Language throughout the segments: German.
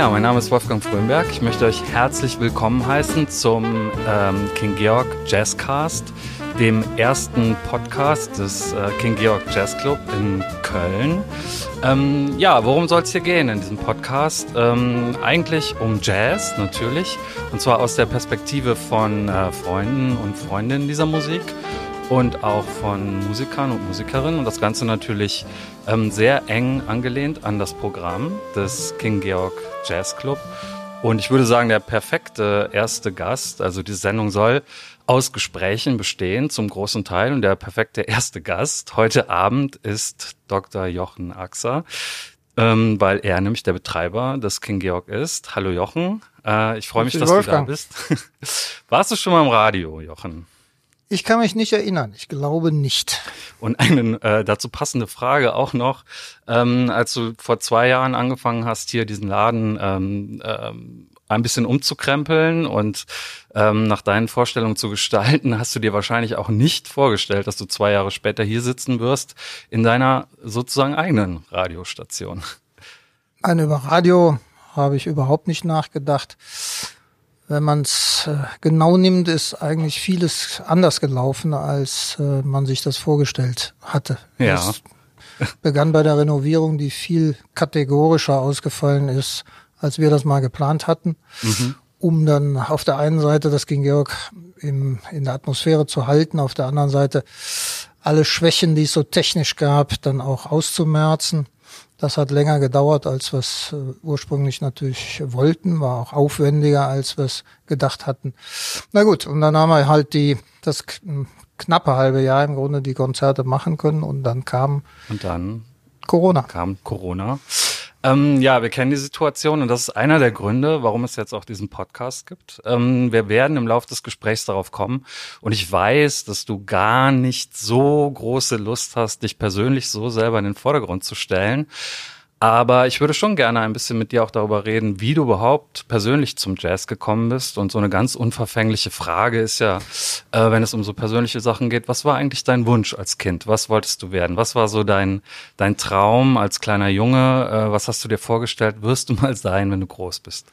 Ja, mein Name ist Wolfgang Frömberg. Ich möchte euch herzlich willkommen heißen zum ähm, King Georg Jazzcast, dem ersten Podcast des äh, King Georg Jazz Club in Köln. Ähm, ja, worum soll es hier gehen in diesem Podcast? Ähm, eigentlich um Jazz natürlich, und zwar aus der Perspektive von äh, Freunden und Freundinnen dieser Musik und auch von Musikern und Musikerinnen und das Ganze natürlich ähm, sehr eng angelehnt an das Programm des King Georg Jazz Club. Und ich würde sagen, der perfekte erste Gast, also die Sendung soll aus Gesprächen bestehen zum großen Teil und der perfekte erste Gast heute Abend ist Dr. Jochen Axer, ähm, weil er nämlich der Betreiber des King Georg ist. Hallo Jochen, äh, ich freue mich, dass Wolfgang. du da bist. Warst du schon mal im Radio, Jochen? Ich kann mich nicht erinnern. Ich glaube nicht. Und eine äh, dazu passende Frage auch noch. Ähm, als du vor zwei Jahren angefangen hast, hier diesen Laden ähm, ähm, ein bisschen umzukrempeln und ähm, nach deinen Vorstellungen zu gestalten, hast du dir wahrscheinlich auch nicht vorgestellt, dass du zwei Jahre später hier sitzen wirst in deiner sozusagen eigenen Radiostation. Nein, über Radio habe ich überhaupt nicht nachgedacht wenn man es äh, genau nimmt, ist eigentlich vieles anders gelaufen, als äh, man sich das vorgestellt hatte. Ja. Es begann bei der Renovierung, die viel kategorischer ausgefallen ist, als wir das mal geplant hatten, mhm. um dann auf der einen Seite das ging Georg im, in der Atmosphäre zu halten, auf der anderen Seite alle Schwächen, die es so technisch gab, dann auch auszumerzen. Das hat länger gedauert, als wir es äh, ursprünglich natürlich wollten, war auch aufwendiger, als wir es gedacht hatten. Na gut, und dann haben wir halt die, das knappe halbe Jahr im Grunde die Konzerte machen können und dann kam und dann Corona. Kam Corona. Ähm, ja, wir kennen die Situation und das ist einer der Gründe, warum es jetzt auch diesen Podcast gibt. Ähm, wir werden im Laufe des Gesprächs darauf kommen und ich weiß, dass du gar nicht so große Lust hast, dich persönlich so selber in den Vordergrund zu stellen. Aber ich würde schon gerne ein bisschen mit dir auch darüber reden, wie du überhaupt persönlich zum Jazz gekommen bist. Und so eine ganz unverfängliche Frage ist ja, äh, wenn es um so persönliche Sachen geht, was war eigentlich dein Wunsch als Kind? Was wolltest du werden? Was war so dein, dein Traum als kleiner Junge? Äh, was hast du dir vorgestellt, wirst du mal sein, wenn du groß bist?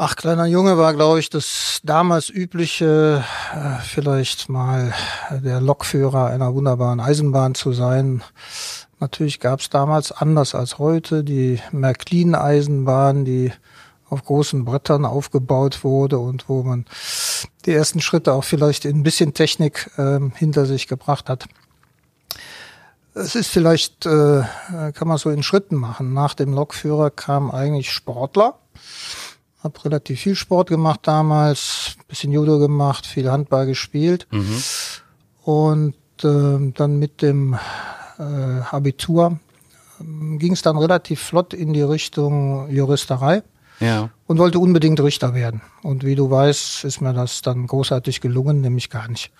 Ach, kleiner Junge war, glaube ich, das damals übliche, äh, vielleicht mal der Lokführer einer wunderbaren Eisenbahn zu sein Natürlich gab es damals anders als heute die Märklin-Eisenbahn, die auf großen Brettern aufgebaut wurde und wo man die ersten Schritte auch vielleicht in ein bisschen Technik äh, hinter sich gebracht hat. Es ist vielleicht, äh, kann man so in Schritten machen. Nach dem Lokführer kam eigentlich Sportler. Hab relativ viel Sport gemacht damals, bisschen Judo gemacht, viel Handball gespielt. Mhm. Und äh, dann mit dem äh, Abitur ähm, ging es dann relativ flott in die Richtung Juristerei. Ja. Und wollte unbedingt Richter werden. Und wie du weißt, ist mir das dann großartig gelungen, nämlich gar nicht.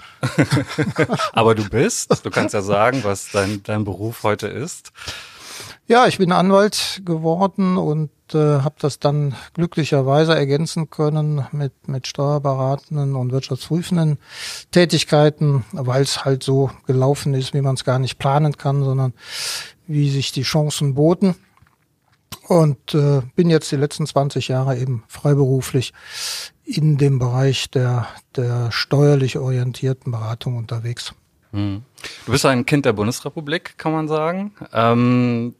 Aber du bist, du kannst ja sagen, was dein, dein Beruf heute ist. Ja, ich bin Anwalt geworden und äh, habe das dann glücklicherweise ergänzen können mit, mit steuerberatenden und wirtschaftsprüfenden Tätigkeiten, weil es halt so gelaufen ist, wie man es gar nicht planen kann, sondern wie sich die Chancen boten. Und äh, bin jetzt die letzten 20 Jahre eben freiberuflich in dem Bereich der, der steuerlich orientierten Beratung unterwegs. Hm. Du bist ein Kind der Bundesrepublik, kann man sagen. Ähm,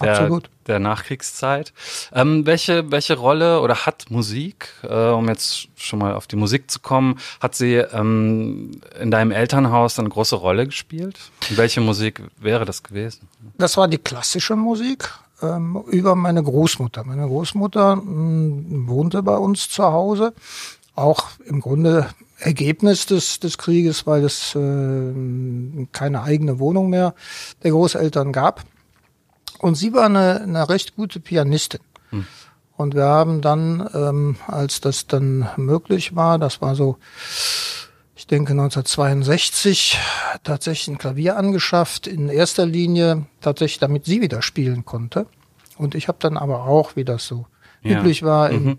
der, Absolut. der Nachkriegszeit. Ähm, welche, welche Rolle oder hat Musik, äh, um jetzt schon mal auf die Musik zu kommen, hat sie ähm, in deinem Elternhaus eine große Rolle gespielt? welche Musik wäre das gewesen? Das war die klassische Musik ähm, über meine Großmutter. Meine Großmutter mh, hm, wohnte bei uns zu Hause, auch im Grunde Ergebnis des, des Krieges, weil es äh, keine eigene Wohnung mehr der Großeltern gab. Und sie war eine, eine recht gute Pianistin. Hm. Und wir haben dann, ähm, als das dann möglich war, das war so, ich denke 1962, tatsächlich ein Klavier angeschafft, in erster Linie tatsächlich, damit sie wieder spielen konnte. Und ich habe dann aber auch, wie das so ja. üblich war, mhm. im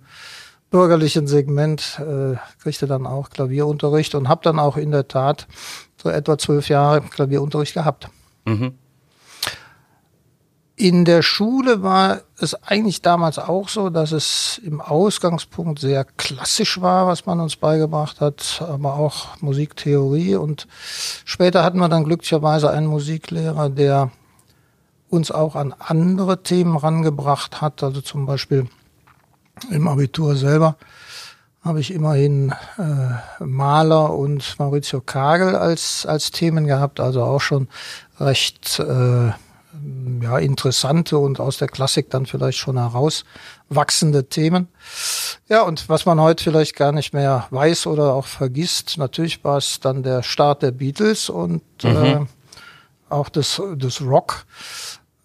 bürgerlichen Segment, äh, kriegte dann auch Klavierunterricht und habe dann auch in der Tat so etwa zwölf Jahre Klavierunterricht gehabt. Mhm. In der Schule war es eigentlich damals auch so, dass es im Ausgangspunkt sehr klassisch war, was man uns beigebracht hat, aber auch Musiktheorie. Und später hatten wir dann glücklicherweise einen Musiklehrer, der uns auch an andere Themen rangebracht hat. Also zum Beispiel im Abitur selber habe ich immerhin äh, Maler und Maurizio Kagel als, als Themen gehabt, also auch schon recht äh, ja, interessante und aus der Klassik dann vielleicht schon herauswachsende Themen. Ja, und was man heute vielleicht gar nicht mehr weiß oder auch vergisst, natürlich war es dann der Start der Beatles und mhm. äh, auch des, des Rock.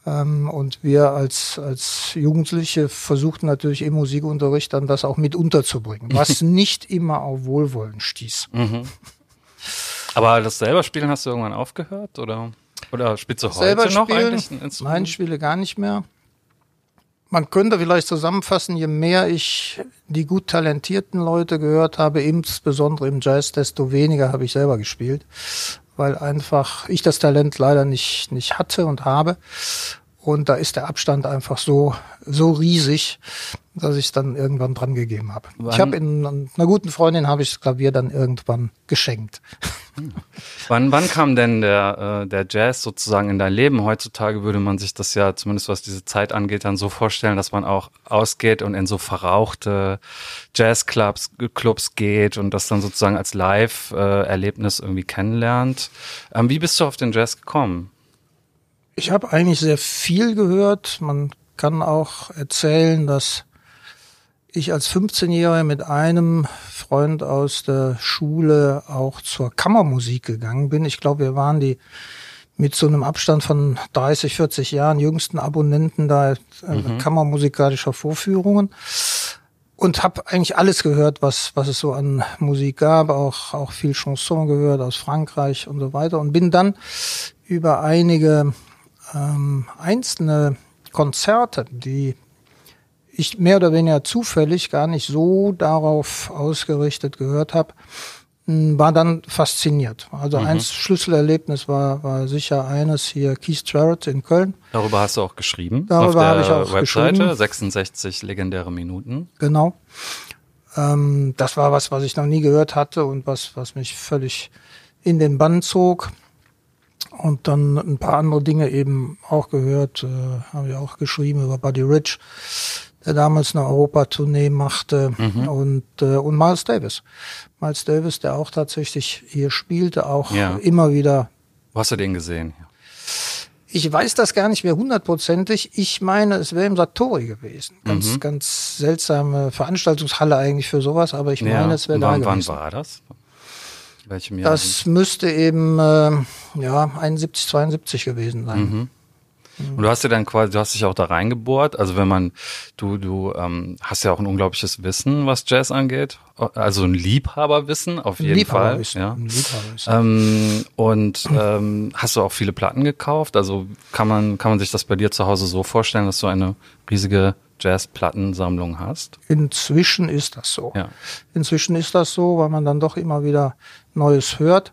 Ähm, und wir als, als Jugendliche versuchten natürlich im Musikunterricht dann das auch mit unterzubringen, was nicht immer auf Wohlwollen stieß. Mhm. Aber das selber Spielen hast du irgendwann aufgehört oder? Oder du heute Selber noch spielen, eigentlich ein Instrument? Nein, spiele gar nicht mehr. Man könnte vielleicht zusammenfassen, je mehr ich die gut talentierten Leute gehört habe, insbesondere im Jazz, desto weniger habe ich selber gespielt, weil einfach ich das Talent leider nicht, nicht hatte und habe. Und da ist der Abstand einfach so, so riesig, dass ich es dann irgendwann dran gegeben habe. Ich habe in einer guten Freundin habe ich das Klavier dann irgendwann geschenkt. Hm. Wann, wann kam denn der, äh, der Jazz sozusagen in dein Leben? Heutzutage würde man sich das ja, zumindest was diese Zeit angeht, dann so vorstellen, dass man auch ausgeht und in so verrauchte Jazzclubs Clubs geht und das dann sozusagen als Live-Erlebnis irgendwie kennenlernt. Ähm, wie bist du auf den Jazz gekommen? Ich habe eigentlich sehr viel gehört. Man kann auch erzählen, dass ich als 15-Jähriger mit einem Freund aus der Schule auch zur Kammermusik gegangen bin. Ich glaube, wir waren die mit so einem Abstand von 30, 40 Jahren jüngsten Abonnenten da äh, mhm. kammermusikalischer Vorführungen und habe eigentlich alles gehört, was was es so an Musik gab, auch auch viel Chanson gehört aus Frankreich und so weiter und bin dann über einige ähm, einzelne Konzerte, die ich mehr oder weniger zufällig gar nicht so darauf ausgerichtet gehört habe, war dann fasziniert. Also mhm. ein Schlüsselerlebnis war, war sicher eines hier Keith Jarrett in Köln. Darüber hast du auch geschrieben. Darüber habe ich auch Webseite, geschrieben. 66 legendäre Minuten. Genau. Ähm, das war was, was ich noch nie gehört hatte und was, was mich völlig in den Bann zog und dann ein paar andere Dinge eben auch gehört, äh, habe ich auch geschrieben über Buddy Rich, der damals eine Europatournee machte mhm. und äh, und Miles Davis. Miles Davis, der auch tatsächlich hier spielte, auch ja. immer wieder. Wo hast du den gesehen? Ich weiß das gar nicht mehr hundertprozentig. Ich meine, es wäre im Satori gewesen. Ganz, mhm. ganz seltsame Veranstaltungshalle eigentlich für sowas, aber ich ja. meine, es wäre da gewesen. Wann war das? Welchem Jahr? Das müsste eben äh, ja 71, 72 gewesen sein. Mhm. Und du hast ja dann quasi, du hast dich auch da reingebohrt. Also wenn man, du, du ähm, hast ja auch ein unglaubliches Wissen, was Jazz angeht. Also ein Liebhaberwissen auf jeden Liebhaberwissen. Fall. Ja. Ein Liebhaberwissen. Ähm, und ähm, hast du auch viele Platten gekauft? Also kann man, kann man sich das bei dir zu Hause so vorstellen, dass du eine riesige Jazz-Plattensammlung hast? Inzwischen ist das so. Ja. Inzwischen ist das so, weil man dann doch immer wieder Neues hört.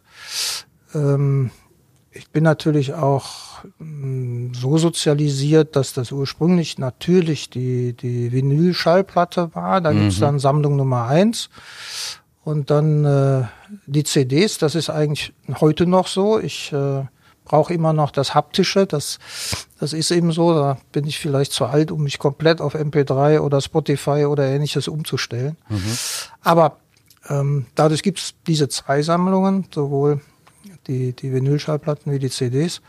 Ähm, ich bin natürlich auch mm, so sozialisiert, dass das ursprünglich natürlich die, die Vinyl-Schallplatte war. Da mhm. gibt's dann Sammlung Nummer eins. Und dann äh, die CDs, das ist eigentlich heute noch so. Ich äh, brauche immer noch das Haptische. Das, das ist eben so. Da bin ich vielleicht zu alt, um mich komplett auf MP3 oder Spotify oder ähnliches umzustellen. Mhm. Aber ähm, dadurch gibt es diese zwei Sammlungen, sowohl die, die Vinylschallplatten wie die CDs.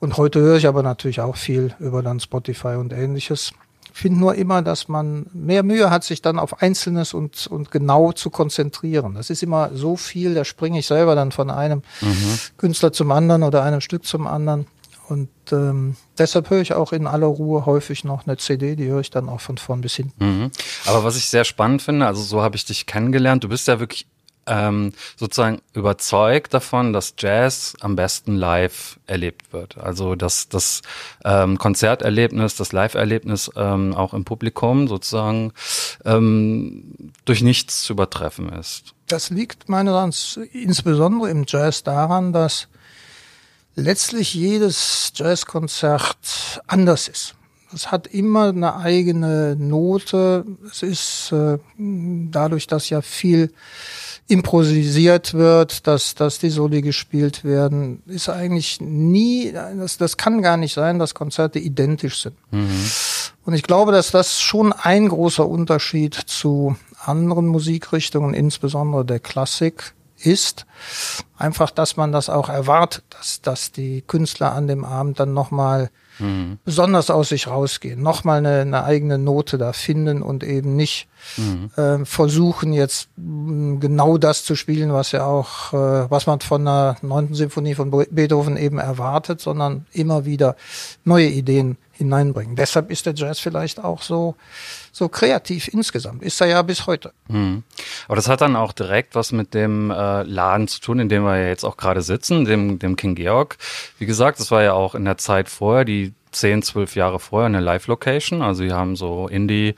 Und heute höre ich aber natürlich auch viel über dann Spotify und ähnliches. Ich finde nur immer, dass man mehr Mühe hat, sich dann auf Einzelnes und, und genau zu konzentrieren. Das ist immer so viel, da springe ich selber dann von einem mhm. Künstler zum anderen oder einem Stück zum anderen. Und ähm, deshalb höre ich auch in aller Ruhe häufig noch eine CD, die höre ich dann auch von vorn bis hinten. Mhm. Aber was ich sehr spannend finde, also so habe ich dich kennengelernt, du bist ja wirklich ähm, sozusagen überzeugt davon, dass Jazz am besten live erlebt wird. Also dass das ähm, Konzerterlebnis, das Live-Erlebnis ähm, auch im Publikum sozusagen ähm, durch nichts zu übertreffen ist. Das liegt meiner Ansicht insbesondere im Jazz daran, dass letztlich jedes Jazzkonzert anders ist. Es hat immer eine eigene Note. Es ist äh, dadurch, dass ja viel improvisiert wird, dass, dass die Soli gespielt werden, ist eigentlich nie, das, das kann gar nicht sein, dass Konzerte identisch sind. Mhm. Und ich glaube, dass das schon ein großer Unterschied zu anderen Musikrichtungen, insbesondere der Klassik, ist. Einfach, dass man das auch erwartet, dass, dass die Künstler an dem Abend dann nochmal mhm. besonders aus sich rausgehen, nochmal eine, eine eigene Note da finden und eben nicht mhm. äh, versuchen jetzt mh, genau das zu spielen, was ja auch, äh, was man von der neunten Symphonie von Beethoven eben erwartet, sondern immer wieder neue Ideen hineinbringen. Deshalb ist der Jazz vielleicht auch so so kreativ insgesamt. Ist er ja bis heute. Mhm. Aber das hat dann auch direkt was mit dem äh, Laden zu tun, in dem wir jetzt auch gerade sitzen, dem, dem King Georg. Wie gesagt, das war ja auch in der Zeit vorher, die zehn, zwölf Jahre vorher, eine Live-Location. Also hier haben so Indie-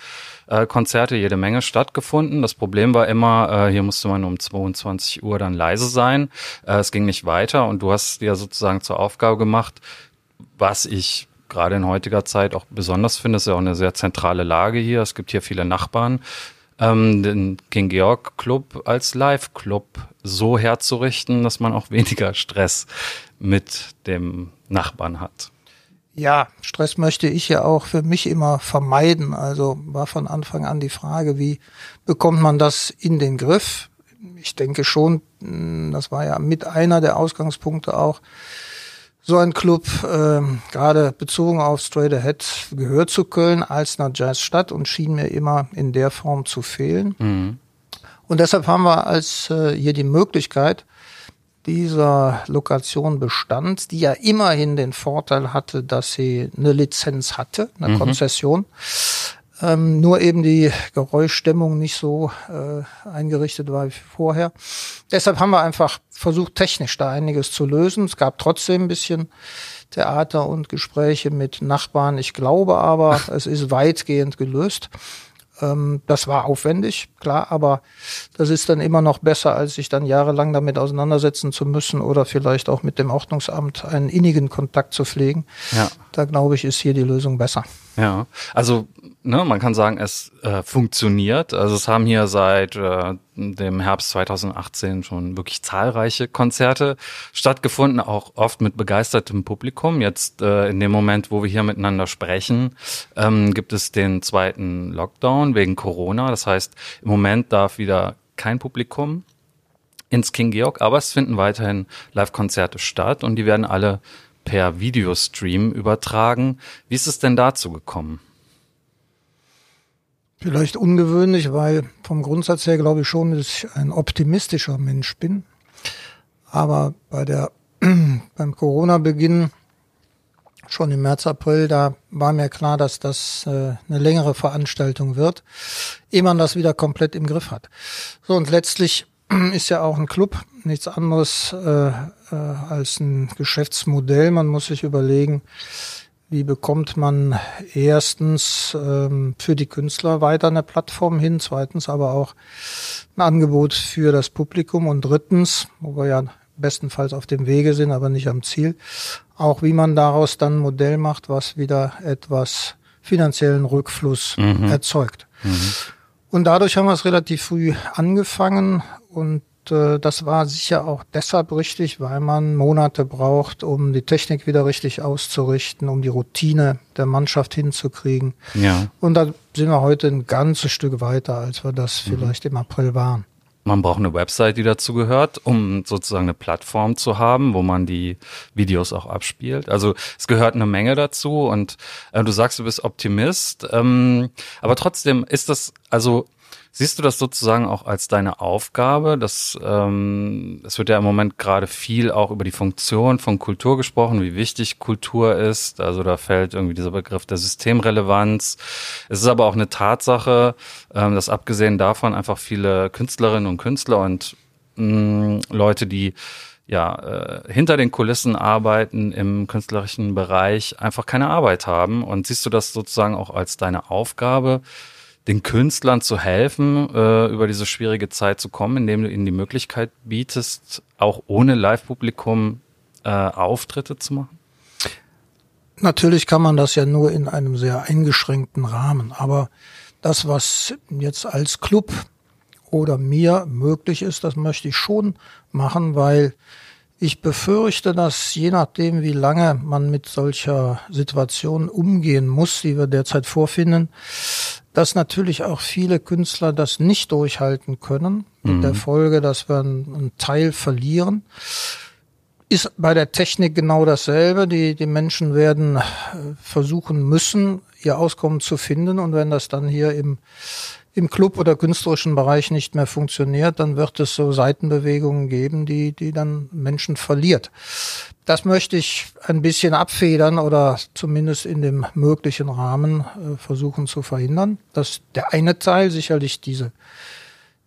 Konzerte jede Menge stattgefunden. Das Problem war immer, äh, hier musste man um 22 Uhr dann leise sein. Äh, es ging nicht weiter und du hast dir sozusagen zur Aufgabe gemacht, was ich gerade in heutiger Zeit auch besonders finde, ist ja auch eine sehr zentrale Lage hier. Es gibt hier viele Nachbarn. Ähm, den King Georg Club als Live-Club so herzurichten, dass man auch weniger Stress mit dem Nachbarn hat. Ja, Stress möchte ich ja auch für mich immer vermeiden. Also war von Anfang an die Frage, wie bekommt man das in den Griff? Ich denke schon, das war ja mit einer der Ausgangspunkte auch, so ein Club, äh, gerade bezogen auf Straight Ahead, gehört zu Köln als einer Jazzstadt und schien mir immer in der Form zu fehlen. Mhm. Und deshalb haben wir als äh, hier die Möglichkeit dieser Lokation bestand, die ja immerhin den Vorteil hatte, dass sie eine Lizenz hatte, eine mhm. Konzession, ähm, nur eben die Geräuschdämmung nicht so äh, eingerichtet war wie vorher. Deshalb haben wir einfach versucht, technisch da einiges zu lösen. Es gab trotzdem ein bisschen Theater und Gespräche mit Nachbarn. Ich glaube aber, es ist weitgehend gelöst. Ähm, das war aufwendig, klar, aber das ist dann immer noch besser, als sich dann jahrelang damit auseinandersetzen zu müssen oder vielleicht auch mit dem Ordnungsamt einen innigen Kontakt zu pflegen. Ja. Da glaube ich, ist hier die Lösung besser. Ja, also ne, man kann sagen, es äh, funktioniert. Also es haben hier seit äh, dem Herbst 2018 schon wirklich zahlreiche Konzerte stattgefunden, auch oft mit begeistertem Publikum. Jetzt äh, in dem Moment, wo wir hier miteinander sprechen, ähm, gibt es den zweiten Lockdown wegen Corona. Das heißt, im Moment darf wieder kein Publikum ins King Georg, aber es finden weiterhin Live-Konzerte statt und die werden alle per Videostream übertragen. Wie ist es denn dazu gekommen? Vielleicht ungewöhnlich, weil vom Grundsatz her glaube ich schon, dass ich ein optimistischer Mensch bin. Aber bei der, beim Corona-Beginn, schon im März, April, da war mir klar, dass das äh, eine längere Veranstaltung wird, ehe man das wieder komplett im Griff hat. So, und letztlich ist ja auch ein Club nichts anderes äh, äh, als ein Geschäftsmodell. Man muss sich überlegen, wie bekommt man erstens ähm, für die Künstler weiter eine Plattform hin, zweitens aber auch ein Angebot für das Publikum und drittens, wo wir ja bestenfalls auf dem Wege sind, aber nicht am Ziel, auch wie man daraus dann ein Modell macht, was wieder etwas finanziellen Rückfluss mhm. erzeugt. Mhm. Und dadurch haben wir es relativ früh angefangen und äh, das war sicher auch deshalb richtig, weil man Monate braucht, um die Technik wieder richtig auszurichten, um die Routine der Mannschaft hinzukriegen. Ja. Und da sind wir heute ein ganzes Stück weiter, als wir das mhm. vielleicht im April waren. Man braucht eine Website, die dazu gehört, um sozusagen eine Plattform zu haben, wo man die Videos auch abspielt. Also es gehört eine Menge dazu und äh, du sagst, du bist Optimist, ähm, aber trotzdem ist das, also Siehst du das sozusagen auch als deine Aufgabe? Das, ähm, es wird ja im Moment gerade viel auch über die Funktion von Kultur gesprochen, wie wichtig Kultur ist. Also da fällt irgendwie dieser Begriff der Systemrelevanz. Es ist aber auch eine Tatsache, ähm, dass abgesehen davon einfach viele Künstlerinnen und Künstler und mh, Leute, die ja, äh, hinter den Kulissen arbeiten im künstlerischen Bereich, einfach keine Arbeit haben. Und siehst du das sozusagen auch als deine Aufgabe, den Künstlern zu helfen, äh, über diese schwierige Zeit zu kommen, indem du ihnen die Möglichkeit bietest, auch ohne Live-Publikum äh, Auftritte zu machen? Natürlich kann man das ja nur in einem sehr eingeschränkten Rahmen, aber das, was jetzt als Club oder mir möglich ist, das möchte ich schon machen, weil ich befürchte, dass je nachdem, wie lange man mit solcher Situation umgehen muss, die wir derzeit vorfinden, dass natürlich auch viele Künstler das nicht durchhalten können, mit der mhm. Folge, dass wir einen Teil verlieren. Ist bei der Technik genau dasselbe. Die, die Menschen werden äh, versuchen müssen, ihr Auskommen zu finden. Und wenn das dann hier im, im Club oder künstlerischen Bereich nicht mehr funktioniert, dann wird es so Seitenbewegungen geben, die, die dann Menschen verliert. Das möchte ich ein bisschen abfedern oder zumindest in dem möglichen Rahmen äh, versuchen zu verhindern. Das der eine Teil sicherlich diese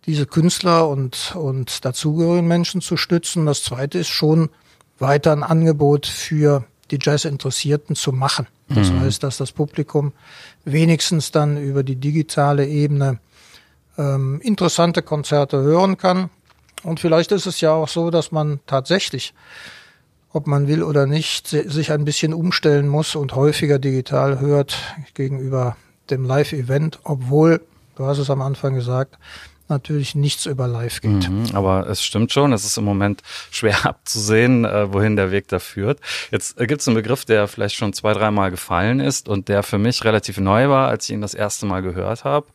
diese Künstler und und dazugehörigen Menschen zu stützen. Das zweite ist schon weiter ein Angebot für die Jazz-Interessierten zu machen. Das mhm. heißt, dass das Publikum wenigstens dann über die digitale Ebene ähm, interessante Konzerte hören kann. Und vielleicht ist es ja auch so, dass man tatsächlich, ob man will oder nicht, sich ein bisschen umstellen muss und häufiger digital hört gegenüber dem Live-Event, obwohl, du hast es am Anfang gesagt, natürlich nichts über live geht. Mhm, aber es stimmt schon, es ist im Moment schwer abzusehen, äh, wohin der Weg da führt. Jetzt äh, gibt es einen Begriff, der vielleicht schon zwei, dreimal gefallen ist und der für mich relativ neu war, als ich ihn das erste Mal gehört habe.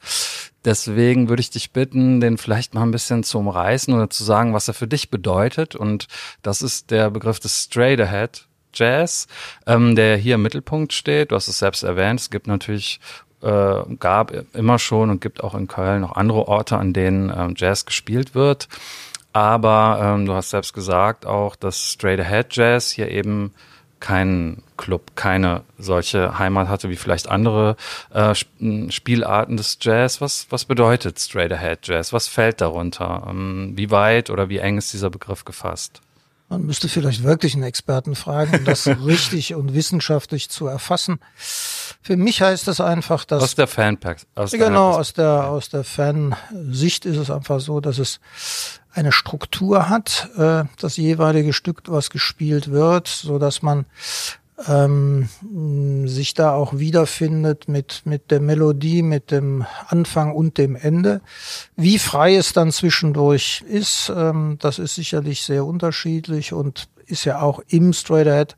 Deswegen würde ich dich bitten, den vielleicht mal ein bisschen zu umreißen oder zu sagen, was er für dich bedeutet. Und das ist der Begriff des Straight Ahead Jazz, ähm, der hier im Mittelpunkt steht. Du hast es selbst erwähnt. Es gibt natürlich äh, gab immer schon und gibt auch in Köln noch andere Orte, an denen ähm, Jazz gespielt wird. Aber ähm, du hast selbst gesagt auch, dass Straight Ahead Jazz hier eben kein Club, keine solche Heimat hatte wie vielleicht andere äh, Spielarten des Jazz. Was, was bedeutet Straight Ahead Jazz? Was fällt darunter? Ähm, wie weit oder wie eng ist dieser Begriff gefasst? Man müsste vielleicht wirklich einen Experten fragen, um das richtig und wissenschaftlich zu erfassen. Für mich heißt es einfach, dass aus der Fanpack, aus genau aus der aus der Fansicht ist es einfach so, dass es eine Struktur hat, äh, das jeweilige Stück, was gespielt wird, so dass man ähm, sich da auch wiederfindet mit, mit der Melodie, mit dem Anfang und dem Ende. Wie frei es dann zwischendurch ist, ähm, das ist sicherlich sehr unterschiedlich und ist ja auch im Straight Ahead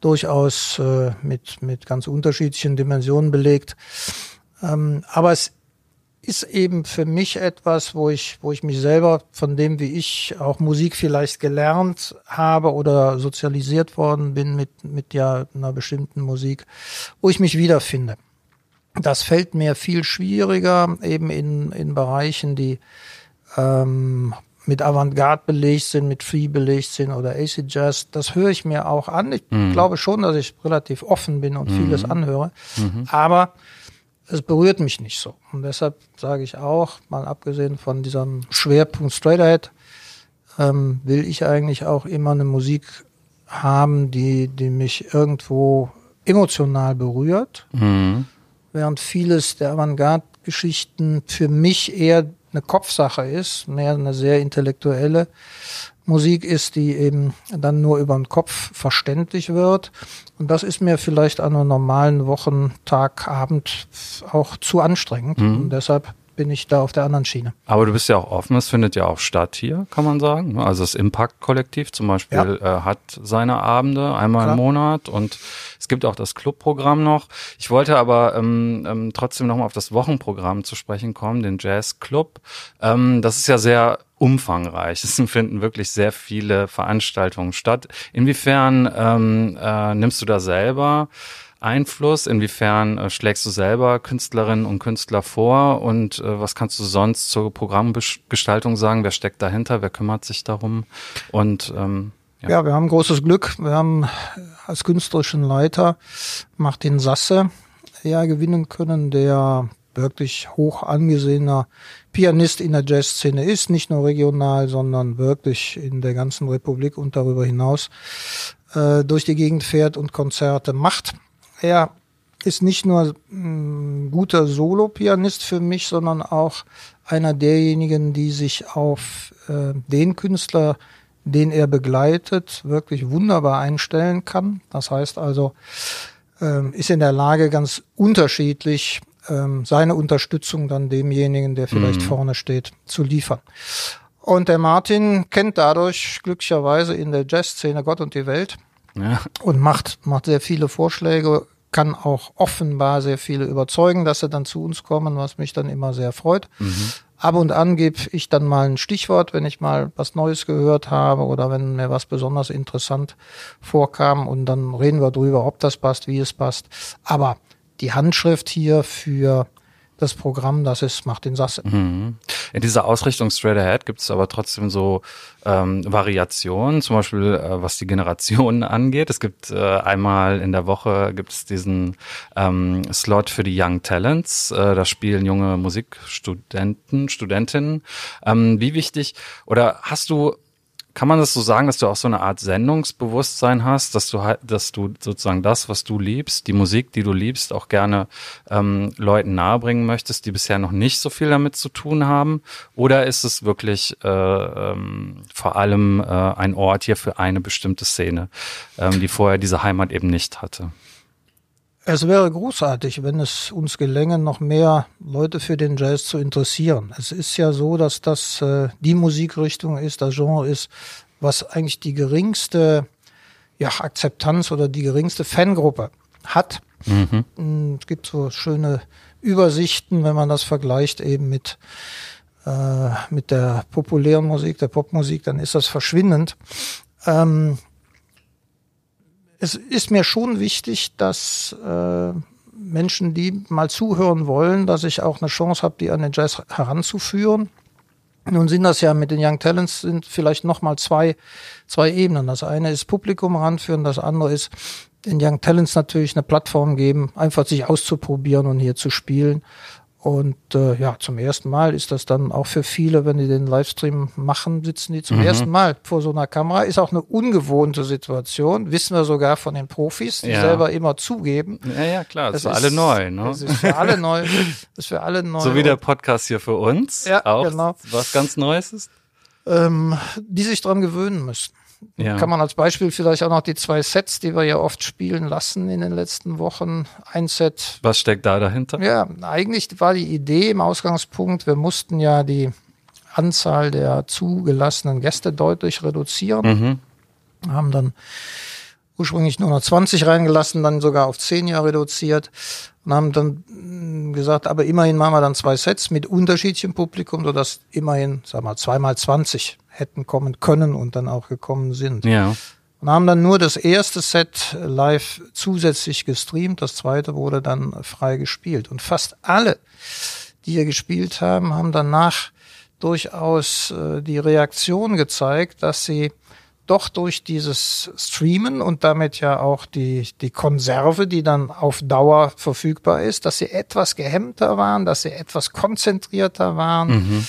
durchaus äh, mit, mit ganz unterschiedlichen Dimensionen belegt. Ähm, aber es ist eben für mich etwas, wo ich, wo ich mich selber von dem, wie ich auch Musik vielleicht gelernt habe oder sozialisiert worden bin mit, mit ja einer bestimmten Musik, wo ich mich wiederfinde. Das fällt mir viel schwieriger eben in, in Bereichen, die ähm, mit Avantgarde belegt sind, mit Free belegt sind oder AC Jazz. Das höre ich mir auch an. Ich mhm. glaube schon, dass ich relativ offen bin und mhm. vieles anhöre. Mhm. Aber es berührt mich nicht so. Und deshalb sage ich auch, mal abgesehen von diesem Schwerpunkt Straight Ahead, ähm, will ich eigentlich auch immer eine Musik haben, die, die mich irgendwo emotional berührt. Mhm. Während vieles der Avantgarde-Geschichten für mich eher eine Kopfsache ist, mehr eine sehr intellektuelle Musik ist, die eben dann nur über den Kopf verständlich wird. Und das ist mir vielleicht an einem normalen Wochentag, Abend auch zu anstrengend. Mhm. Und deshalb bin ich da auf der anderen Schiene. Aber du bist ja auch offen, es findet ja auch statt hier, kann man sagen. Also das Impact-Kollektiv zum Beispiel ja. äh, hat seine Abende einmal Klar. im Monat und es gibt auch das Clubprogramm noch. Ich wollte aber ähm, ähm, trotzdem nochmal auf das Wochenprogramm zu sprechen kommen, den Jazz Club. Ähm, das ist ja sehr umfangreich. Es finden wirklich sehr viele Veranstaltungen statt. Inwiefern ähm, äh, nimmst du da selber Einfluss? Inwiefern äh, schlägst du selber Künstlerinnen und Künstler vor? Und äh, was kannst du sonst zur Programmgestaltung sagen? Wer steckt dahinter? Wer kümmert sich darum? Und ähm, ja. ja, wir haben großes Glück. Wir haben als künstlerischen Leiter Martin Sasse ja gewinnen können, der wirklich hoch angesehener Pianist in der Jazzszene ist, nicht nur regional, sondern wirklich in der ganzen Republik und darüber hinaus äh, durch die Gegend fährt und Konzerte macht. Er ist nicht nur ein guter Solo-Pianist für mich, sondern auch einer derjenigen, die sich auf äh, den Künstler den er begleitet, wirklich wunderbar einstellen kann. Das heißt also, ähm, ist in der Lage, ganz unterschiedlich ähm, seine Unterstützung dann demjenigen, der vielleicht mhm. vorne steht, zu liefern. Und der Martin kennt dadurch glücklicherweise in der Jazzszene Gott und die Welt ja. und macht, macht sehr viele Vorschläge, kann auch offenbar sehr viele überzeugen, dass sie dann zu uns kommen, was mich dann immer sehr freut. Mhm. Ab und an gebe ich dann mal ein Stichwort, wenn ich mal was Neues gehört habe oder wenn mir was besonders interessant vorkam und dann reden wir drüber, ob das passt, wie es passt. Aber die Handschrift hier für das Programm, das ist, macht den Sasse. Mhm. In dieser Ausrichtung Straight Ahead gibt es aber trotzdem so ähm, Variationen, zum Beispiel äh, was die Generationen angeht. Es gibt äh, einmal in der Woche gibt es diesen ähm, Slot für die Young Talents. Äh, da spielen junge Musikstudenten, Studentinnen. Ähm, wie wichtig oder hast du kann man das so sagen, dass du auch so eine Art Sendungsbewusstsein hast, dass du halt, dass du sozusagen das, was du liebst, die Musik, die du liebst, auch gerne ähm, Leuten nahebringen möchtest, die bisher noch nicht so viel damit zu tun haben? Oder ist es wirklich äh, ähm, vor allem äh, ein Ort hier für eine bestimmte Szene, ähm, die vorher diese Heimat eben nicht hatte? Es wäre großartig, wenn es uns gelänge, noch mehr Leute für den Jazz zu interessieren. Es ist ja so, dass das äh, die Musikrichtung ist, das Genre ist, was eigentlich die geringste ja, Akzeptanz oder die geringste Fangruppe hat. Mhm. Mm, es gibt so schöne Übersichten, wenn man das vergleicht eben mit, äh, mit der populären Musik, der Popmusik, dann ist das verschwindend. Ähm, es ist mir schon wichtig, dass äh, Menschen, die mal zuhören wollen, dass ich auch eine Chance habe, die an den Jazz heranzuführen. Nun sind das ja mit den Young Talents sind vielleicht nochmal zwei, zwei Ebenen. Das eine ist Publikum heranführen, das andere ist den Young Talents natürlich eine Plattform geben, einfach sich auszuprobieren und hier zu spielen. Und äh, ja, zum ersten Mal ist das dann auch für viele, wenn die den Livestream machen, sitzen die zum mhm. ersten Mal vor so einer Kamera. Ist auch eine ungewohnte Situation, wissen wir sogar von den Profis, die ja. selber immer zugeben. Ja, ja, klar, das, ist für alle neu. Ne? Das ist für alle neu. Das ist für alle neu. So wie der Podcast hier für uns. Ja, auch genau. Was ganz Neues ist. Ähm, die sich dran gewöhnen müssen. Ja. Kann man als Beispiel vielleicht auch noch die zwei Sets, die wir ja oft spielen lassen in den letzten Wochen. Ein Set. Was steckt da dahinter? Ja, eigentlich war die Idee im Ausgangspunkt, wir mussten ja die Anzahl der zugelassenen Gäste deutlich reduzieren. Mhm. Haben dann ursprünglich nur noch 20 reingelassen, dann sogar auf 10 Jahre reduziert und haben dann mm, gesagt, aber immerhin machen wir dann zwei Sets mit unterschiedlichem Publikum, sodass immerhin, sag mal, zweimal 20 hätten kommen können und dann auch gekommen sind. Ja. Und haben dann nur das erste Set live zusätzlich gestreamt, das zweite wurde dann frei gespielt. Und fast alle, die hier gespielt haben, haben danach durchaus äh, die Reaktion gezeigt, dass sie doch durch dieses Streamen und damit ja auch die, die Konserve, die dann auf Dauer verfügbar ist, dass sie etwas gehemmter waren, dass sie etwas konzentrierter waren. Mhm.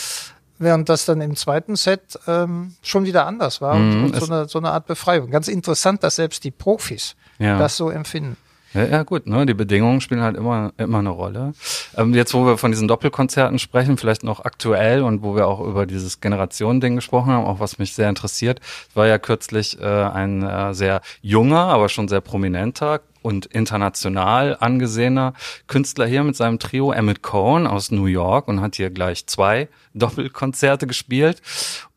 Während das dann im zweiten Set ähm, schon wieder anders war mhm, und, und so, eine, so eine Art Befreiung. Ganz interessant, dass selbst die Profis ja. das so empfinden. Ja, ja, gut, ne? Die Bedingungen spielen halt immer, immer eine Rolle. Ähm, jetzt, wo wir von diesen Doppelkonzerten sprechen, vielleicht noch aktuell und wo wir auch über dieses Generationending gesprochen haben, auch was mich sehr interessiert, war ja kürzlich äh, ein äh, sehr junger, aber schon sehr prominenter und international angesehener Künstler hier mit seinem Trio Emmett Cohn aus New York und hat hier gleich zwei Doppelkonzerte gespielt.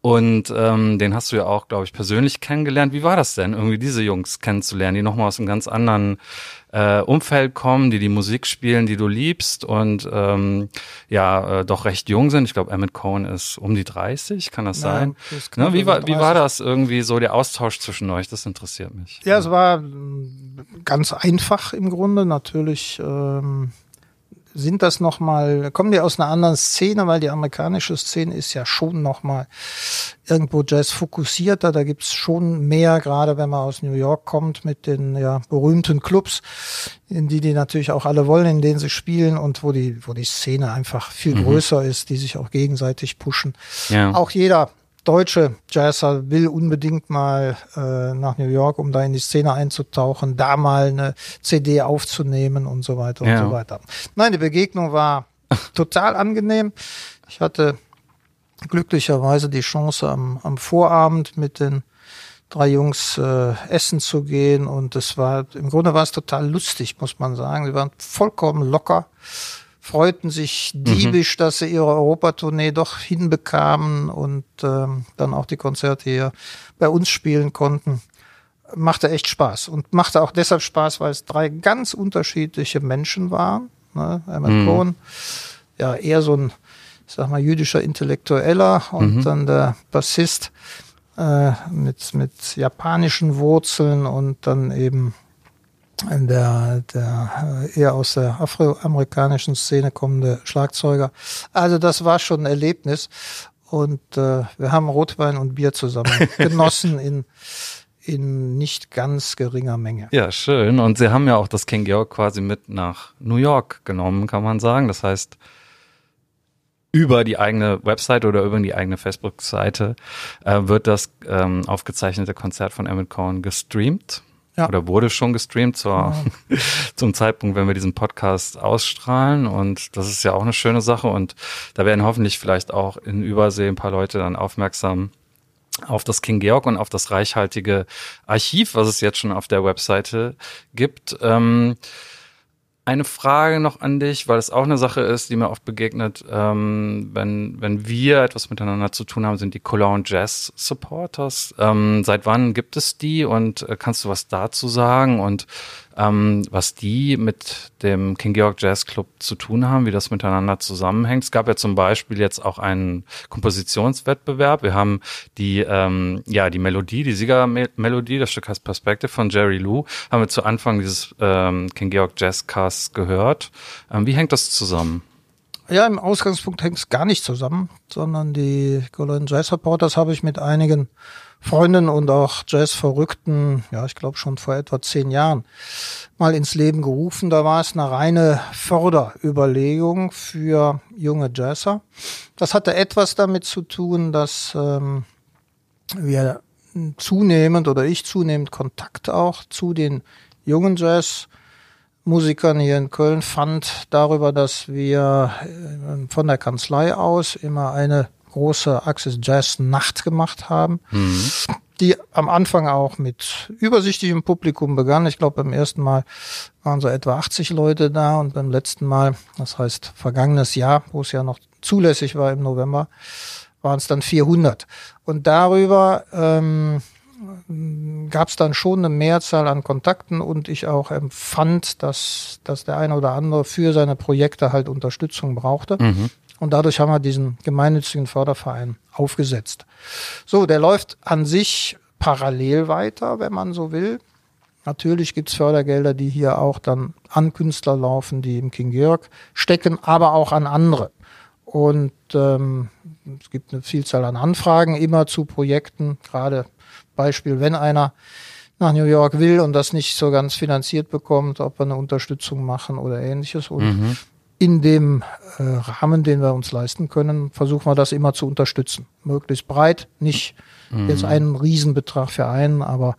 Und ähm, den hast du ja auch, glaube ich, persönlich kennengelernt. Wie war das denn, irgendwie diese Jungs kennenzulernen, die nochmal aus einem ganz anderen äh, Umfeld kommen, die die Musik spielen, die du liebst und ähm, ja, äh, doch recht jung sind. Ich glaube, Emmett Cohn ist um die 30, kann das ja, sein? Ne, wie, war, wie war das irgendwie so, der Austausch zwischen euch? Das interessiert mich. Ja, es war ganz einfach im Grunde. Natürlich ähm, sind das nochmal, kommen die aus einer anderen Szene, weil die amerikanische Szene ist ja schon nochmal irgendwo Jazz fokussierter. Da gibt's schon mehr, gerade wenn man aus New York kommt mit den ja, berühmten Clubs, in die die natürlich auch alle wollen, in denen sie spielen und wo die, wo die Szene einfach viel mhm. größer ist, die sich auch gegenseitig pushen. Ja. Auch jeder deutsche Jazzer will unbedingt mal äh, nach New York, um da in die Szene einzutauchen, da mal eine CD aufzunehmen und so weiter ja. und so weiter. Nein, die Begegnung war total angenehm. Ich hatte glücklicherweise die Chance am, am Vorabend mit den drei Jungs äh, essen zu gehen und es war, im Grunde war es total lustig, muss man sagen. Sie waren vollkommen locker, freuten sich mhm. diebisch, mhm. dass sie ihre Europatournee doch hinbekamen und ähm, dann auch die Konzerte hier bei uns spielen konnten. Machte echt Spaß und machte auch deshalb Spaß, weil es drei ganz unterschiedliche Menschen waren. Ne? Emmett mhm. Cohen, ja eher so ein, ich sag mal, jüdischer Intellektueller und mhm. dann der Bassist äh, mit, mit japanischen Wurzeln und dann eben der, der äh, eher aus der afroamerikanischen Szene kommende Schlagzeuger. Also das war schon ein Erlebnis. Und äh, wir haben Rotwein und Bier zusammen genossen in, in nicht ganz geringer Menge. Ja, schön. Und Sie haben ja auch das King Georg quasi mit nach New York genommen, kann man sagen. Das heißt, über die eigene Website oder über die eigene Facebook-Seite äh, wird das ähm, aufgezeichnete Konzert von Emmett Cohen gestreamt. Ja. Oder wurde schon gestreamt zur, ja. zum Zeitpunkt, wenn wir diesen Podcast ausstrahlen. Und das ist ja auch eine schöne Sache. Und da werden hoffentlich vielleicht auch in Übersee ein paar Leute dann aufmerksam auf das King Georg und auf das reichhaltige Archiv, was es jetzt schon auf der Webseite gibt. Ähm, eine Frage noch an dich, weil es auch eine Sache ist, die mir oft begegnet, ähm, wenn, wenn wir etwas miteinander zu tun haben, sind die Cologne Jazz Supporters. Ähm, seit wann gibt es die und äh, kannst du was dazu sagen? Und ähm, was die mit dem King Georg Jazz Club zu tun haben, wie das miteinander zusammenhängt. Es gab ja zum Beispiel jetzt auch einen Kompositionswettbewerb. Wir haben die, ähm, ja, die Melodie, die Siegermelodie, das Stück heißt Perspective von Jerry Lou, haben wir zu Anfang dieses ähm, King Georg Jazz Casts gehört. Ähm, wie hängt das zusammen? Ja, im Ausgangspunkt hängt es gar nicht zusammen, sondern die Cologne Jazz Supporters habe ich mit einigen Freundin und auch Jazz-Verrückten, ja, ich glaube schon vor etwa zehn Jahren, mal ins Leben gerufen. Da war es eine reine Förderüberlegung für junge Jazzer. Das hatte etwas damit zu tun, dass ähm, wir zunehmend oder ich zunehmend Kontakt auch zu den jungen Jazz Musikern hier in Köln fand darüber, dass wir äh, von der Kanzlei aus immer eine große Access Jazz Nacht gemacht haben. Mhm. Die am Anfang auch mit übersichtlichem Publikum begann. Ich glaube, beim ersten Mal waren so etwa 80 Leute da und beim letzten Mal, das heißt vergangenes Jahr, wo es ja noch zulässig war im November, waren es dann 400. Und darüber ähm, gab es dann schon eine Mehrzahl an Kontakten und ich auch empfand, dass, dass der eine oder andere für seine Projekte halt Unterstützung brauchte. Mhm. Und dadurch haben wir diesen gemeinnützigen Förderverein aufgesetzt. So, der läuft an sich parallel weiter, wenn man so will. Natürlich gibt's Fördergelder, die hier auch dann an Künstler laufen, die im King Georg stecken, aber auch an andere. Und ähm, es gibt eine Vielzahl an Anfragen immer zu Projekten, gerade Beispiel, wenn einer nach New York will und das nicht so ganz finanziert bekommt, ob wir eine Unterstützung machen oder ähnliches. Und mhm in dem äh, Rahmen, den wir uns leisten können, versuchen wir das immer zu unterstützen. Möglichst breit, nicht mhm. jetzt einen Riesenbetrag für einen, aber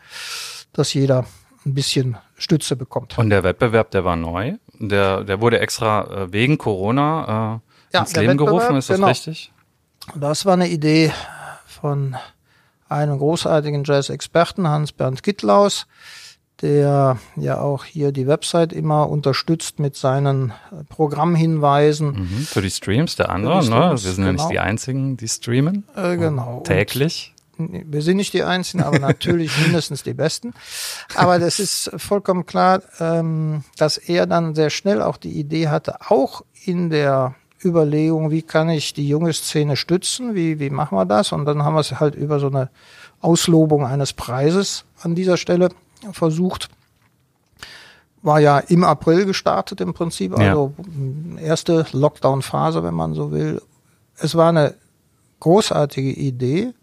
dass jeder ein bisschen Stütze bekommt. Und der Wettbewerb, der war neu. Der, der wurde extra äh, wegen Corona äh, ja, ins Leben gerufen, ist das genau. richtig? Das war eine Idee von einem großartigen Jazz-Experten, Hans-Bernd Gittlaus, der ja auch hier die Website immer unterstützt mit seinen äh, Programmhinweisen. Mhm, für die Streams der anderen, ne? Wir sind genau. ja nicht die Einzigen, die streamen. Äh, genau. Täglich. Und wir sind nicht die Einzigen, aber natürlich mindestens die Besten. Aber das ist vollkommen klar, ähm, dass er dann sehr schnell auch die Idee hatte, auch in der Überlegung, wie kann ich die junge Szene stützen, wie, wie machen wir das? Und dann haben wir es halt über so eine Auslobung eines Preises an dieser Stelle versucht. War ja im April gestartet im Prinzip, also ja. erste Lockdown-Phase, wenn man so will. Es war eine großartige Idee,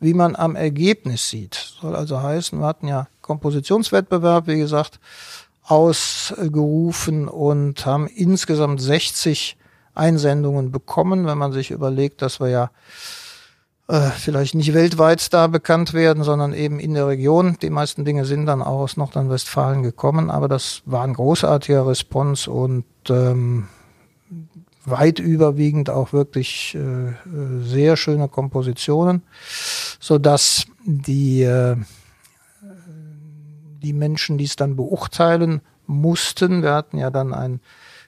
wie man am Ergebnis sieht. Soll also heißen, wir hatten ja Kompositionswettbewerb, wie gesagt, ausgerufen und haben insgesamt 60 Einsendungen bekommen, wenn man sich überlegt, dass wir ja äh, vielleicht nicht weltweit da bekannt werden, sondern eben in der Region. Die meisten Dinge sind dann auch aus Nordrhein-Westfalen gekommen, aber das war ein großartiger Response und ähm, weit überwiegend auch wirklich äh, sehr schöne Kompositionen, so dass die äh, die Menschen, die es dann beurteilen mussten, wir hatten ja dann einen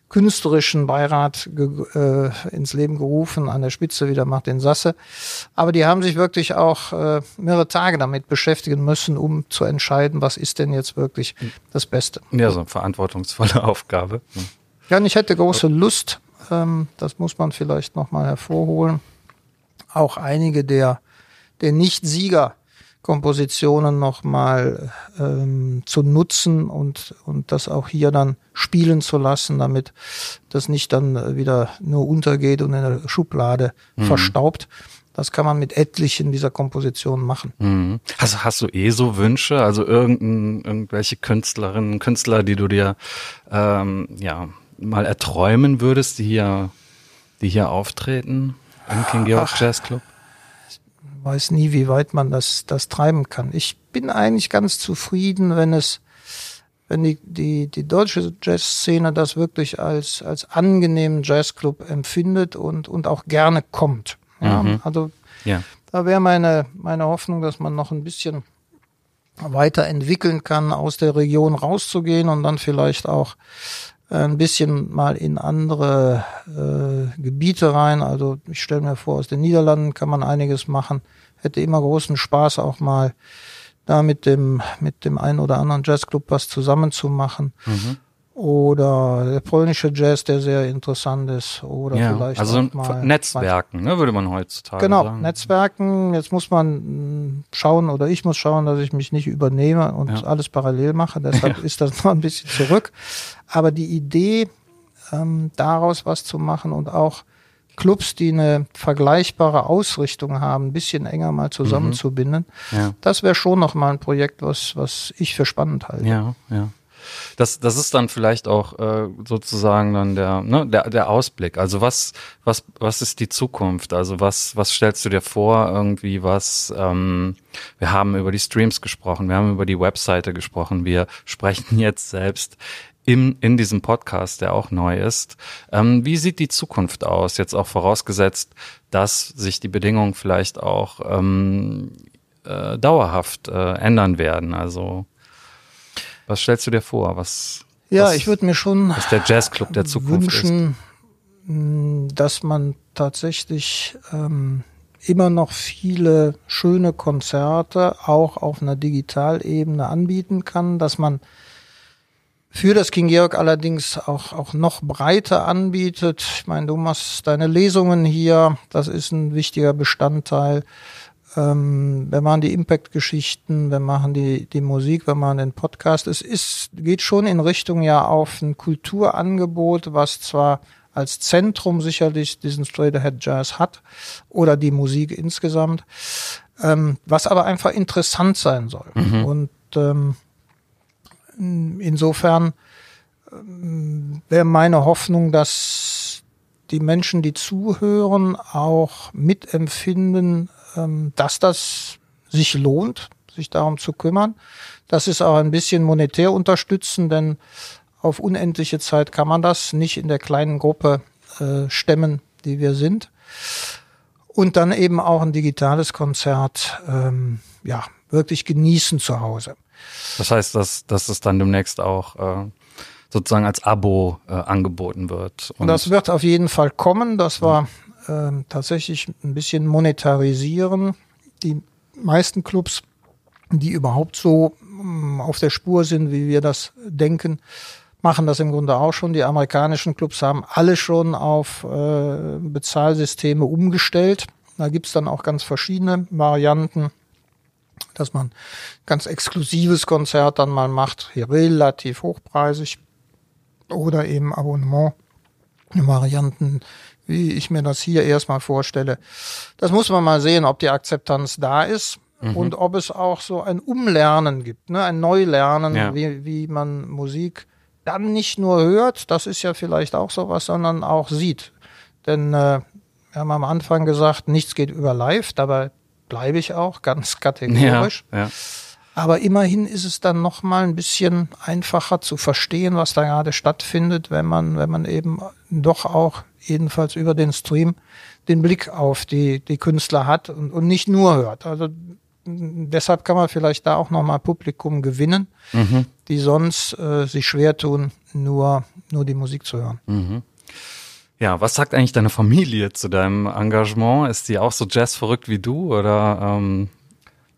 künstlerischen Beirat äh, ins Leben gerufen, an der Spitze wieder Martin Sasse. Aber die haben sich wirklich auch äh, mehrere Tage damit beschäftigen müssen, um zu entscheiden, was ist denn jetzt wirklich das Beste. Ja, so eine verantwortungsvolle Aufgabe. Ja, und ich hätte große Lust, ähm, das muss man vielleicht nochmal hervorholen, auch einige der, der Nicht-Sieger Kompositionen nochmal ähm, zu nutzen und, und das auch hier dann spielen zu lassen, damit das nicht dann wieder nur untergeht und in der Schublade mhm. verstaubt. Das kann man mit etlichen dieser Kompositionen machen. Mhm. Hast, hast du eh so Wünsche, also irgendein, irgendwelche Künstlerinnen, Künstler, die du dir ähm, ja mal erträumen würdest, die hier, die hier auftreten im King George Jazz Club? Weiß nie, wie weit man das, das treiben kann. Ich bin eigentlich ganz zufrieden, wenn es, wenn die, die, die deutsche Jazzszene das wirklich als, als angenehmen Jazzclub empfindet und, und auch gerne kommt. Ja, mhm. also, ja. da wäre meine, meine Hoffnung, dass man noch ein bisschen weiterentwickeln kann, aus der Region rauszugehen und dann vielleicht auch ein bisschen mal in andere äh, Gebiete rein. Also ich stelle mir vor, aus den Niederlanden kann man einiges machen. Hätte immer großen Spaß auch mal da mit dem mit dem einen oder anderen Jazzclub was zusammen zu machen. Mhm oder der polnische Jazz, der sehr interessant ist, oder ja, vielleicht also auch mal Netzwerken, ne, würde man heutzutage genau, sagen. Genau, Netzwerken. Jetzt muss man hm, schauen oder ich muss schauen, dass ich mich nicht übernehme und ja. alles parallel mache. Deshalb ja. ist das noch ein bisschen zurück. Aber die Idee, ähm, daraus was zu machen und auch Clubs, die eine vergleichbare Ausrichtung haben, ein bisschen enger mal zusammenzubinden, mhm. ja. das wäre schon noch mal ein Projekt, was was ich für spannend halte. Ja, ja das, das ist dann vielleicht auch äh, sozusagen dann der, ne, der, der Ausblick. Also was, was, was ist die Zukunft? Also was, was stellst du dir vor? Irgendwie was? Ähm, wir haben über die Streams gesprochen, wir haben über die Webseite gesprochen, wir sprechen jetzt selbst im, in diesem Podcast, der auch neu ist. Ähm, wie sieht die Zukunft aus? Jetzt auch vorausgesetzt, dass sich die Bedingungen vielleicht auch ähm, äh, dauerhaft äh, ändern werden. Also was stellst du dir vor? Was, ja, was, ich würde mir schon was der Jazzclub der Zukunft wünschen, ist. dass man tatsächlich ähm, immer noch viele schöne Konzerte auch auf einer Digitalebene anbieten kann, dass man für das King Georg allerdings auch, auch noch breiter anbietet. Ich meine, du machst deine Lesungen hier, das ist ein wichtiger Bestandteil. Ähm, wir machen die Impact-Geschichten, wir machen die, die Musik, wir machen den Podcast. Es ist, geht schon in Richtung ja auf ein Kulturangebot, was zwar als Zentrum sicherlich diesen Straight Ahead Jazz hat oder die Musik insgesamt, ähm, was aber einfach interessant sein soll. Mhm. Und ähm, insofern ähm, wäre meine Hoffnung, dass die Menschen, die zuhören, auch mitempfinden, ähm, dass das sich lohnt, sich darum zu kümmern. Das ist auch ein bisschen monetär unterstützen, denn auf unendliche Zeit kann man das nicht in der kleinen Gruppe äh, stemmen, die wir sind. Und dann eben auch ein digitales Konzert, ähm, ja, wirklich genießen zu Hause. Das heißt, dass, dass es dann demnächst auch äh, sozusagen als Abo äh, angeboten wird. Und das wird auf jeden Fall kommen. Das war äh, tatsächlich ein bisschen monetarisieren. Die meisten Clubs, die überhaupt so mh, mm, auf der Spur sind, wie wir das denken, machen das im Grunde auch schon. Die amerikanischen Clubs haben alle schon auf äh, Bezahlsysteme umgestellt. Da gibt's dann auch ganz verschiedene Varianten, dass man ganz exklusives Konzert dann mal macht, hier relativ hochpreisig oder eben Abonnement. Varianten, wie ich mir das hier erstmal vorstelle. Das muss man mal sehen, ob die Akzeptanz da ist mhm. und ob es auch so ein Umlernen gibt, ne? ein Neulernen, ja. wie, wie man Musik dann nicht nur hört, das ist ja vielleicht auch sowas, sondern auch sieht. Denn äh, wir haben am Anfang gesagt, nichts geht über live, dabei bleibe ich auch ganz kategorisch. Ja, ja. Aber immerhin ist es dann noch mal ein bisschen einfacher zu verstehen, was da gerade stattfindet, wenn man, wenn man eben doch auch jedenfalls über den Stream den Blick auf die, die Künstler hat und, und nicht nur hört. Also deshalb kann man vielleicht da auch nochmal Publikum gewinnen, mhm. die sonst äh, sich schwer tun, nur, nur die Musik zu hören. Mhm. Ja, was sagt eigentlich deine Familie zu deinem Engagement? Ist die auch so jazzverrückt wie du oder? Ähm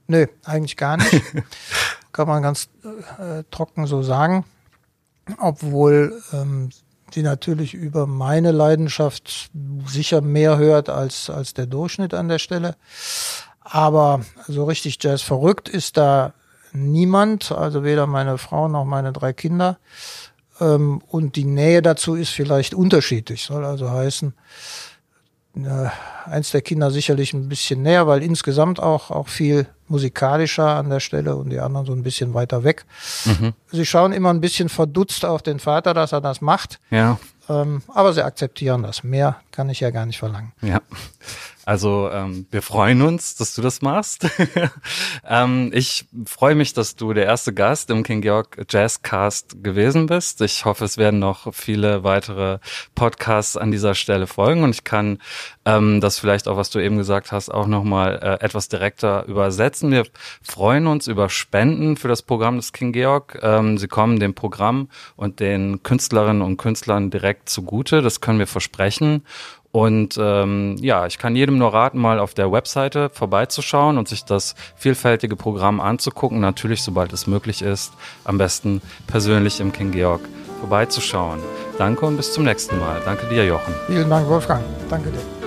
Nö, eigentlich gar nicht. Kann man ganz äh, trocken so sagen. Obwohl ähm, sie natürlich über meine Leidenschaft sicher mehr hört als, als der Durchschnitt an der Stelle. Aber so richtig Jazz verrückt ist da niemand, also weder meine Frau noch meine drei Kinder. Ähm, und die Nähe dazu ist vielleicht unterschiedlich. Soll also heißen, äh, eins der Kinder sicherlich ein bisschen näher, weil insgesamt auch, auch viel musikalischer an der Stelle und die anderen so ein bisschen weiter weg. Mhm. Sie schauen immer ein bisschen verdutzt auf den Vater, dass er das macht. Ja. Ähm, aber sie akzeptieren das. Mehr kann ich ja gar nicht verlangen. Ja. Also ähm, wir freuen uns, dass du das machst. ähm, ich freue mich, dass du der erste Gast im King Georg Jazzcast gewesen bist. Ich hoffe, es werden noch viele weitere Podcasts an dieser Stelle folgen und ich kann ähm, das vielleicht auch, was du eben gesagt hast, auch nochmal äh, etwas direkter übersetzen. Wir freuen uns über Spenden für das Programm des King Georg. Ähm, sie kommen dem Programm und den Künstlerinnen und Künstlern direkt zugute. Das können wir versprechen. Und ähm, ja, ich kann jedem nur raten, mal auf der Webseite vorbeizuschauen und sich das vielfältige Programm anzugucken. Natürlich, sobald es möglich ist, am besten persönlich im King Georg vorbeizuschauen. Danke und bis zum nächsten Mal. Danke dir, Jochen. Vielen Dank, Wolfgang. Danke dir.